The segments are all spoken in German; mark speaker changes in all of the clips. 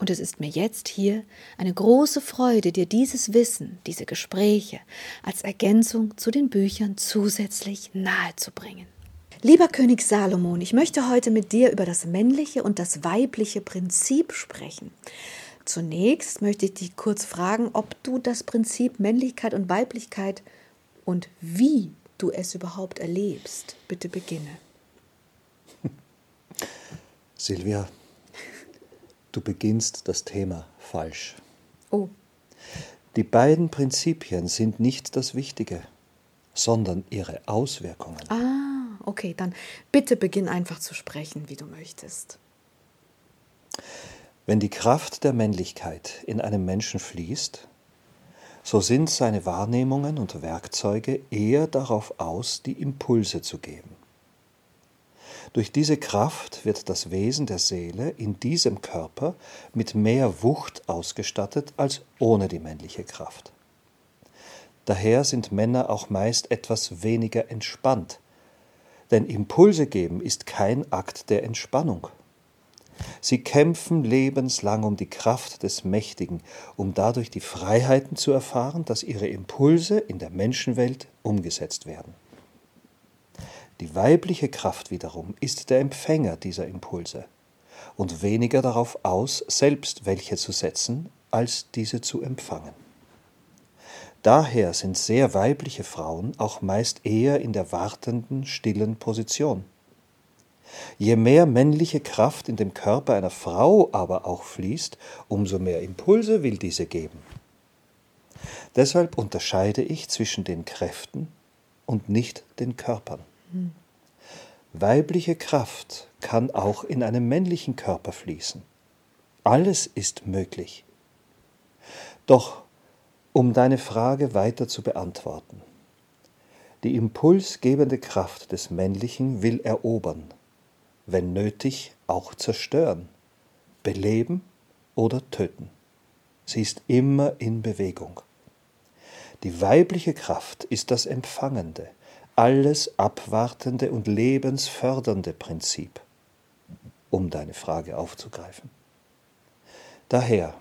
Speaker 1: Und es ist mir jetzt hier eine große Freude, dir dieses Wissen, diese Gespräche als Ergänzung zu den Büchern zusätzlich nahezubringen. Lieber König Salomon, ich möchte heute mit dir über das männliche und das weibliche Prinzip sprechen. Zunächst möchte ich dich kurz fragen, ob du das Prinzip Männlichkeit und Weiblichkeit und wie du es überhaupt erlebst. Bitte beginne.
Speaker 2: Silvia, du beginnst das Thema falsch.
Speaker 1: Oh.
Speaker 2: Die beiden Prinzipien sind nicht das Wichtige, sondern ihre Auswirkungen.
Speaker 1: Ah, okay, dann bitte beginn einfach zu sprechen, wie du möchtest.
Speaker 2: Wenn die Kraft der Männlichkeit in einem Menschen fließt, so sind seine Wahrnehmungen und Werkzeuge eher darauf aus, die Impulse zu geben. Durch diese Kraft wird das Wesen der Seele in diesem Körper mit mehr Wucht ausgestattet als ohne die männliche Kraft. Daher sind Männer auch meist etwas weniger entspannt, denn Impulse geben ist kein Akt der Entspannung. Sie kämpfen lebenslang um die Kraft des Mächtigen, um dadurch die Freiheiten zu erfahren, dass ihre Impulse in der Menschenwelt umgesetzt werden. Die weibliche Kraft wiederum ist der Empfänger dieser Impulse und weniger darauf aus, selbst welche zu setzen, als diese zu empfangen. Daher sind sehr weibliche Frauen auch meist eher in der wartenden, stillen Position. Je mehr männliche Kraft in dem Körper einer Frau aber auch fließt, umso mehr Impulse will diese geben. Deshalb unterscheide ich zwischen den Kräften und nicht den Körpern. Weibliche Kraft kann auch in einem männlichen Körper fließen. Alles ist möglich. Doch, um deine Frage weiter zu beantworten. Die impulsgebende Kraft des Männlichen will erobern, wenn nötig auch zerstören, beleben oder töten. Sie ist immer in Bewegung. Die weibliche Kraft ist das Empfangende, alles abwartende und lebensfördernde Prinzip, um deine Frage aufzugreifen. Daher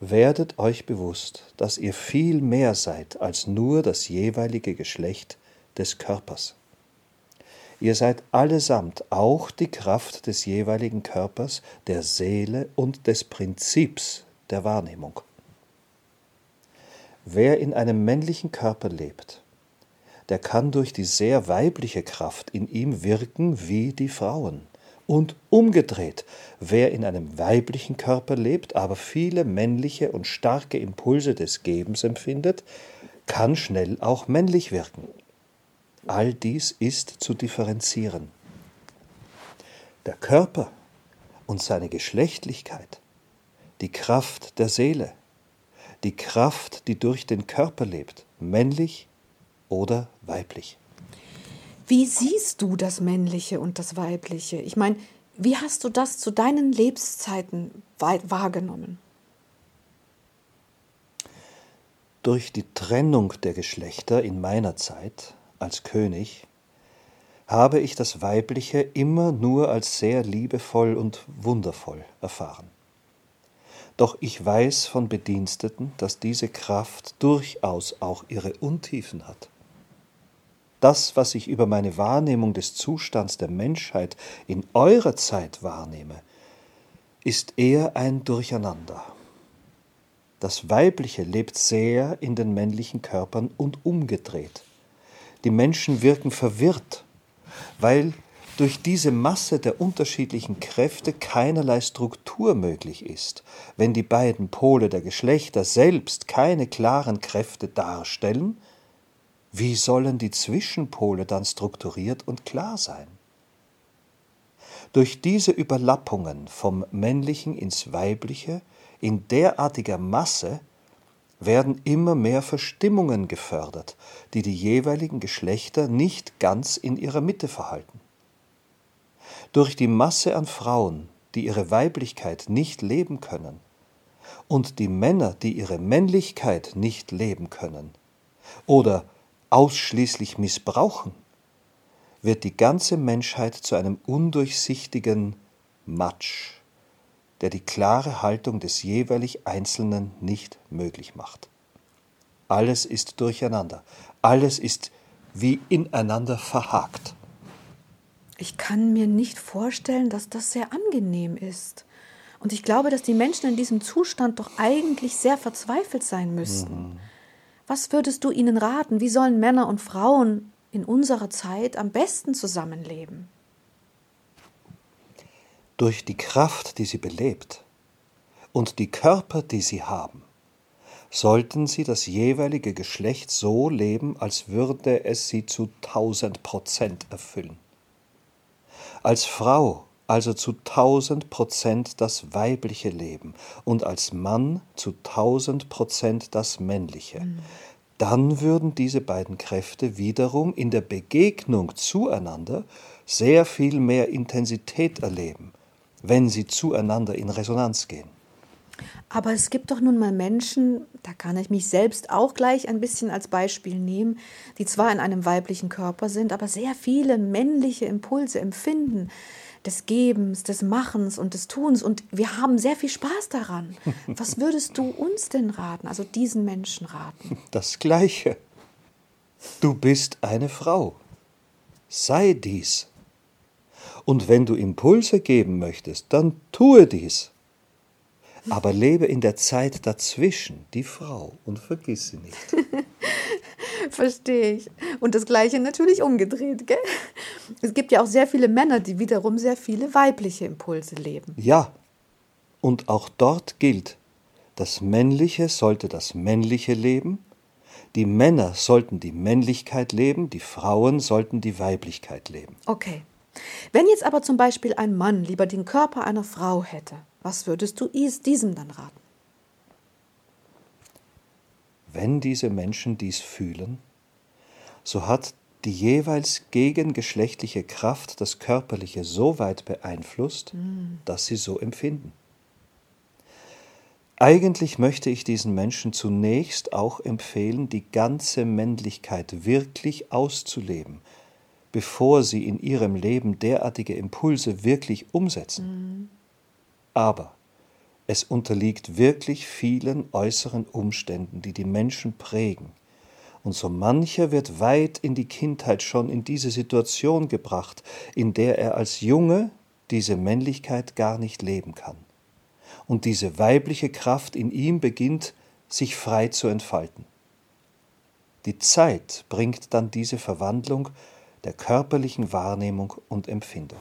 Speaker 2: werdet euch bewusst, dass ihr viel mehr seid als nur das jeweilige Geschlecht des Körpers. Ihr seid allesamt auch die Kraft des jeweiligen Körpers, der Seele und des Prinzips der Wahrnehmung. Wer in einem männlichen Körper lebt, der kann durch die sehr weibliche Kraft in ihm wirken wie die Frauen. Und umgedreht, wer in einem weiblichen Körper lebt, aber viele männliche und starke Impulse des Gebens empfindet, kann schnell auch männlich wirken. All dies ist zu differenzieren. Der Körper und seine Geschlechtlichkeit, die Kraft der Seele, die Kraft, die durch den Körper lebt, männlich oder weiblich.
Speaker 1: Wie siehst du das Männliche und das Weibliche? Ich meine, wie hast du das zu deinen Lebenszeiten wahrgenommen?
Speaker 2: Durch die Trennung der Geschlechter in meiner Zeit als König habe ich das Weibliche immer nur als sehr liebevoll und wundervoll erfahren. Doch ich weiß von Bediensteten, dass diese Kraft durchaus auch ihre Untiefen hat. Das, was ich über meine Wahrnehmung des Zustands der Menschheit in eurer Zeit wahrnehme, ist eher ein Durcheinander. Das Weibliche lebt sehr in den männlichen Körpern und umgedreht. Die Menschen wirken verwirrt, weil durch diese Masse der unterschiedlichen Kräfte keinerlei Struktur möglich ist, wenn die beiden Pole der Geschlechter selbst keine klaren Kräfte darstellen, wie sollen die Zwischenpole dann strukturiert und klar sein? Durch diese Überlappungen vom männlichen ins weibliche in derartiger Masse werden immer mehr Verstimmungen gefördert, die die jeweiligen Geschlechter nicht ganz in ihrer Mitte verhalten. Durch die Masse an Frauen, die ihre Weiblichkeit nicht leben können, und die Männer, die ihre Männlichkeit nicht leben können oder ausschließlich missbrauchen, wird die ganze Menschheit zu einem undurchsichtigen Matsch, der die klare Haltung des jeweilig Einzelnen nicht möglich macht. Alles ist durcheinander, alles ist wie ineinander verhakt.
Speaker 1: Ich kann mir nicht vorstellen, dass das sehr angenehm ist. Und ich glaube, dass die Menschen in diesem Zustand doch eigentlich sehr verzweifelt sein müssten. Mhm. Was würdest du ihnen raten? Wie sollen Männer und Frauen in unserer Zeit am besten zusammenleben?
Speaker 2: Durch die Kraft, die sie belebt und die Körper, die sie haben, sollten sie das jeweilige Geschlecht so leben, als würde es sie zu tausend Prozent erfüllen. Als Frau also zu tausend Prozent das weibliche Leben und als Mann zu tausend Prozent das männliche. Mhm. Dann würden diese beiden Kräfte wiederum in der Begegnung zueinander sehr viel mehr Intensität erleben, wenn sie zueinander in Resonanz gehen.
Speaker 1: Aber es gibt doch nun mal Menschen, da kann ich mich selbst auch gleich ein bisschen als Beispiel nehmen, die zwar in einem weiblichen Körper sind, aber sehr viele männliche Impulse empfinden des Gebens, des Machens und des Tuns. Und wir haben sehr viel Spaß daran. Was würdest du uns denn raten, also diesen Menschen raten?
Speaker 2: Das Gleiche. Du bist eine Frau. Sei dies. Und wenn du Impulse geben möchtest, dann tue dies. Aber lebe in der Zeit dazwischen, die Frau, und vergiss sie nicht.
Speaker 1: Verstehe ich. Und das Gleiche natürlich umgedreht, gell? Es gibt ja auch sehr viele Männer, die wiederum sehr viele weibliche Impulse leben.
Speaker 2: Ja. Und auch dort gilt, das Männliche sollte das Männliche leben, die Männer sollten die Männlichkeit leben, die Frauen sollten die Weiblichkeit leben.
Speaker 1: Okay. Wenn jetzt aber zum Beispiel ein Mann lieber den Körper einer Frau hätte, was würdest du diesem dann raten?
Speaker 2: Wenn diese Menschen dies fühlen, so hat die jeweils gegengeschlechtliche Kraft das Körperliche so weit beeinflusst, dass sie so empfinden. Eigentlich möchte ich diesen Menschen zunächst auch empfehlen, die ganze Männlichkeit wirklich auszuleben, bevor sie in ihrem Leben derartige Impulse wirklich umsetzen. Mm. Aber es unterliegt wirklich vielen äußeren Umständen, die die Menschen prägen. Und so mancher wird weit in die Kindheit schon in diese Situation gebracht, in der er als Junge diese Männlichkeit gar nicht leben kann. Und diese weibliche Kraft in ihm beginnt, sich frei zu entfalten. Die Zeit bringt dann diese Verwandlung der körperlichen Wahrnehmung und Empfindung.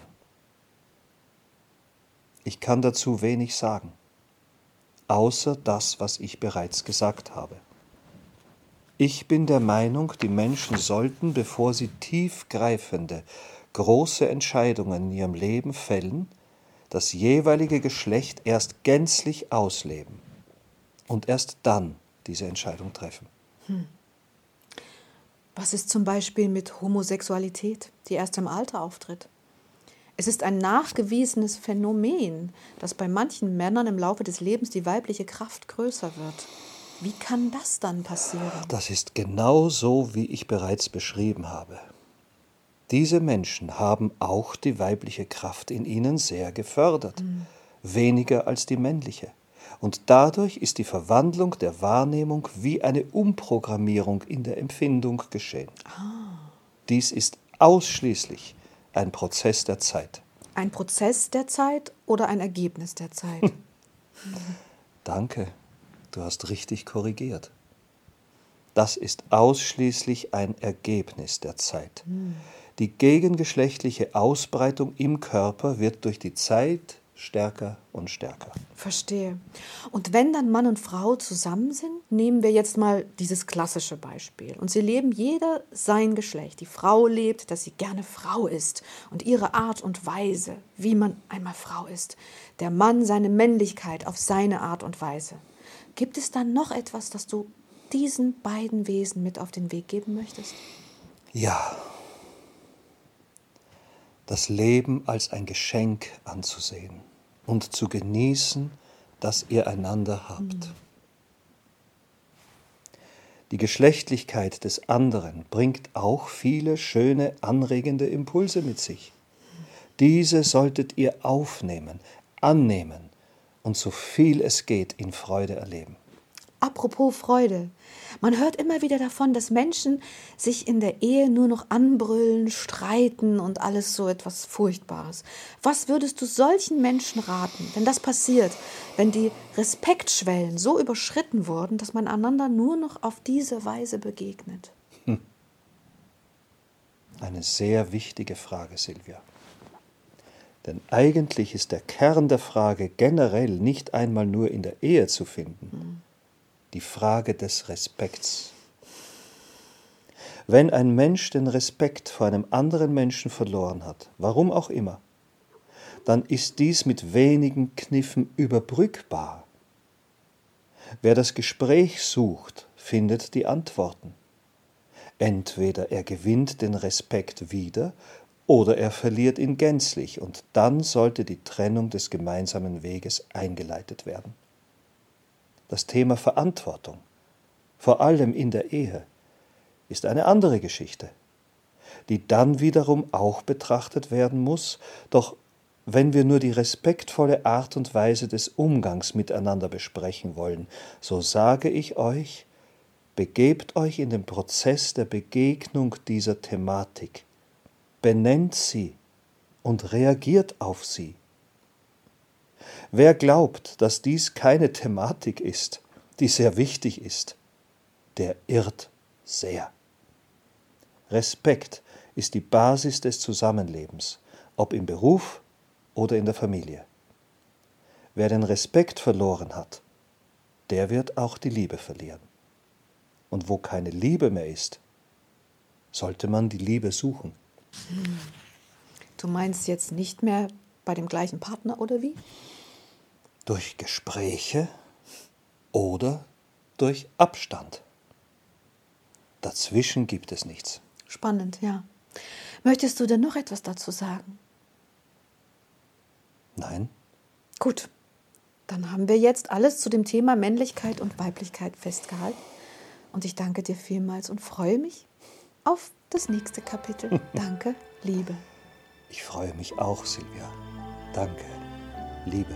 Speaker 2: Ich kann dazu wenig sagen außer das, was ich bereits gesagt habe. Ich bin der Meinung, die Menschen sollten, bevor sie tiefgreifende, große Entscheidungen in ihrem Leben fällen, das jeweilige Geschlecht erst gänzlich ausleben und erst dann diese Entscheidung treffen. Hm.
Speaker 1: Was ist zum Beispiel mit Homosexualität, die erst im Alter auftritt? Es ist ein nachgewiesenes Phänomen, dass bei manchen Männern im Laufe des Lebens die weibliche Kraft größer wird. Wie kann das dann passieren?
Speaker 2: Das ist genau so, wie ich bereits beschrieben habe. Diese Menschen haben auch die weibliche Kraft in ihnen sehr gefördert, mhm. weniger als die männliche. Und dadurch ist die Verwandlung der Wahrnehmung wie eine Umprogrammierung in der Empfindung geschehen. Ah. Dies ist ausschließlich ein Prozess der Zeit.
Speaker 1: Ein Prozess der Zeit oder ein Ergebnis der Zeit?
Speaker 2: Danke, du hast richtig korrigiert. Das ist ausschließlich ein Ergebnis der Zeit. Hm. Die gegengeschlechtliche Ausbreitung im Körper wird durch die Zeit stärker und stärker.
Speaker 1: Verstehe. Und wenn dann Mann und Frau zusammen sind, nehmen wir jetzt mal dieses klassische Beispiel. Und sie leben jeder sein Geschlecht. Die Frau lebt, dass sie gerne Frau ist und ihre Art und Weise, wie man einmal Frau ist. Der Mann seine Männlichkeit auf seine Art und Weise. Gibt es dann noch etwas, das du diesen beiden Wesen mit auf den Weg geben möchtest?
Speaker 2: Ja, das Leben als ein Geschenk anzusehen und zu genießen, dass ihr einander habt. Die Geschlechtlichkeit des anderen bringt auch viele schöne, anregende Impulse mit sich. Diese solltet ihr aufnehmen, annehmen und so viel es geht in Freude erleben.
Speaker 1: Apropos Freude. Man hört immer wieder davon, dass Menschen sich in der Ehe nur noch anbrüllen, streiten und alles so etwas Furchtbares. Was würdest du solchen Menschen raten, wenn das passiert, wenn die Respektschwellen so überschritten wurden, dass man einander nur noch auf diese Weise begegnet? Hm.
Speaker 2: Eine sehr wichtige Frage, Silvia. Denn eigentlich ist der Kern der Frage generell nicht einmal nur in der Ehe zu finden. Hm die Frage des Respekts. Wenn ein Mensch den Respekt vor einem anderen Menschen verloren hat, warum auch immer, dann ist dies mit wenigen Kniffen überbrückbar. Wer das Gespräch sucht, findet die Antworten. Entweder er gewinnt den Respekt wieder oder er verliert ihn gänzlich, und dann sollte die Trennung des gemeinsamen Weges eingeleitet werden das Thema Verantwortung, vor allem in der Ehe, ist eine andere Geschichte, die dann wiederum auch betrachtet werden muss, doch wenn wir nur die respektvolle Art und Weise des Umgangs miteinander besprechen wollen, so sage ich euch, begebt euch in den Prozess der Begegnung dieser Thematik, benennt sie und reagiert auf sie. Wer glaubt, dass dies keine Thematik ist, die sehr wichtig ist, der irrt sehr. Respekt ist die Basis des Zusammenlebens, ob im Beruf oder in der Familie. Wer den Respekt verloren hat, der wird auch die Liebe verlieren. Und wo keine Liebe mehr ist, sollte man die Liebe suchen.
Speaker 1: Du meinst jetzt nicht mehr bei dem gleichen Partner oder wie?
Speaker 2: Durch Gespräche oder durch Abstand. Dazwischen gibt es nichts.
Speaker 1: Spannend, ja. Möchtest du denn noch etwas dazu sagen?
Speaker 2: Nein.
Speaker 1: Gut, dann haben wir jetzt alles zu dem Thema Männlichkeit und Weiblichkeit festgehalten. Und ich danke dir vielmals und freue mich auf das nächste Kapitel. danke, Liebe.
Speaker 2: Ich freue mich auch, Silvia. Danke, Liebe.